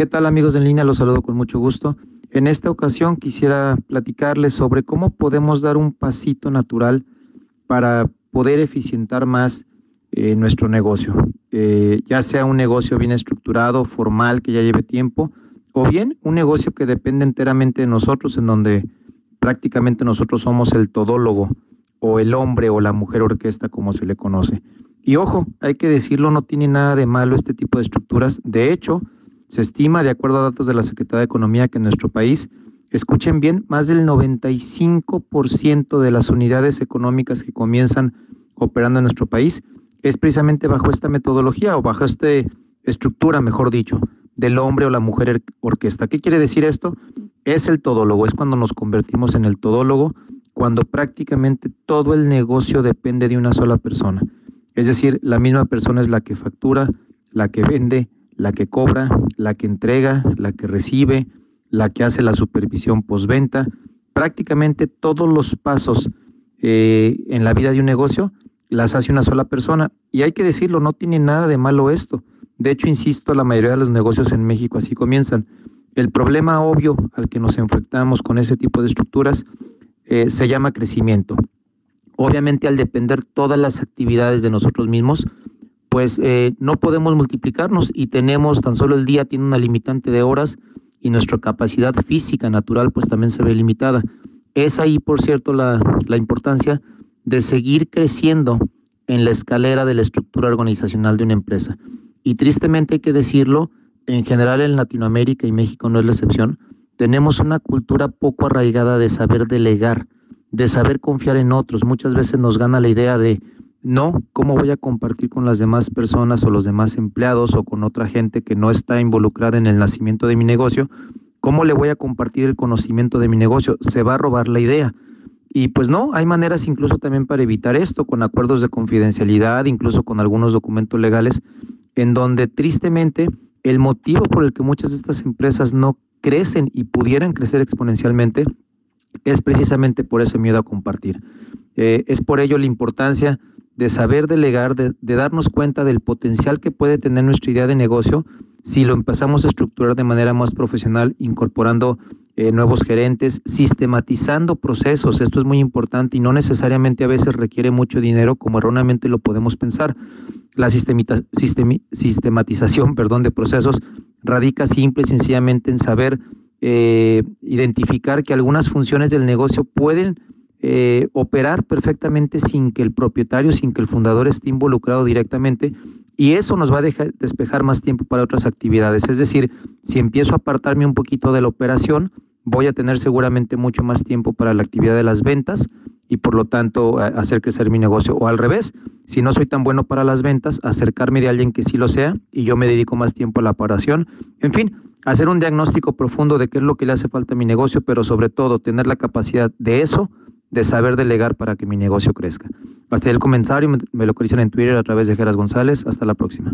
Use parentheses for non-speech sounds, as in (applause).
¿Qué tal amigos en línea? Los saludo con mucho gusto. En esta ocasión quisiera platicarles sobre cómo podemos dar un pasito natural para poder eficientar más eh, nuestro negocio, eh, ya sea un negocio bien estructurado, formal, que ya lleve tiempo, o bien un negocio que depende enteramente de nosotros, en donde prácticamente nosotros somos el todólogo o el hombre o la mujer orquesta, como se le conoce. Y ojo, hay que decirlo, no tiene nada de malo este tipo de estructuras. De hecho, se estima, de acuerdo a datos de la Secretaría de Economía, que en nuestro país, escuchen bien, más del 95% de las unidades económicas que comienzan operando en nuestro país es precisamente bajo esta metodología o bajo esta estructura, mejor dicho, del hombre o la mujer orquesta. ¿Qué quiere decir esto? Es el todólogo, es cuando nos convertimos en el todólogo, cuando prácticamente todo el negocio depende de una sola persona. Es decir, la misma persona es la que factura, la que vende, la que cobra, la que entrega, la que recibe, la que hace la supervisión postventa. Prácticamente todos los pasos eh, en la vida de un negocio las hace una sola persona. Y hay que decirlo, no tiene nada de malo esto. De hecho, insisto, la mayoría de los negocios en México así comienzan. El problema obvio al que nos enfrentamos con ese tipo de estructuras eh, se llama crecimiento. Obviamente, al depender todas las actividades de nosotros mismos, pues eh, no podemos multiplicarnos y tenemos tan solo el día tiene una limitante de horas y nuestra capacidad física natural pues también se ve limitada. Es ahí, por cierto, la, la importancia de seguir creciendo en la escalera de la estructura organizacional de una empresa. Y tristemente hay que decirlo, en general en Latinoamérica y México no es la excepción, tenemos una cultura poco arraigada de saber delegar, de saber confiar en otros. Muchas veces nos gana la idea de no, ¿cómo voy a compartir con las demás personas o los demás empleados o con otra gente que no está involucrada en el nacimiento de mi negocio? ¿Cómo le voy a compartir el conocimiento de mi negocio? Se va a robar la idea. Y pues no, hay maneras incluso también para evitar esto, con acuerdos de confidencialidad, incluso con algunos documentos legales, en donde tristemente el motivo por el que muchas de estas empresas no crecen y pudieran crecer exponencialmente es precisamente por ese miedo a compartir. Eh, es por ello la importancia de saber delegar, de, darnos cuenta del potencial que puede tener nuestra idea de negocio si lo empezamos a estructurar de manera más profesional, incorporando eh, nuevos gerentes, sistematizando procesos. Esto es muy importante y no necesariamente a veces requiere mucho dinero como erróneamente lo podemos pensar. La sistematización (laughs) perdón, de procesos radica simple y sencillamente en saber eh, identificar que algunas funciones del negocio pueden eh, operar perfectamente sin que el propietario, sin que el fundador esté involucrado directamente y eso nos va a dejar despejar más tiempo para otras actividades. Es decir, si empiezo a apartarme un poquito de la operación, voy a tener seguramente mucho más tiempo para la actividad de las ventas y por lo tanto hacer crecer mi negocio. O al revés, si no soy tan bueno para las ventas, acercarme de alguien que sí lo sea y yo me dedico más tiempo a la operación. En fin, hacer un diagnóstico profundo de qué es lo que le hace falta a mi negocio, pero sobre todo tener la capacidad de eso de saber delegar para que mi negocio crezca. Hasta el comentario, me, lo localizan en Twitter a través de Geras González. Hasta la próxima.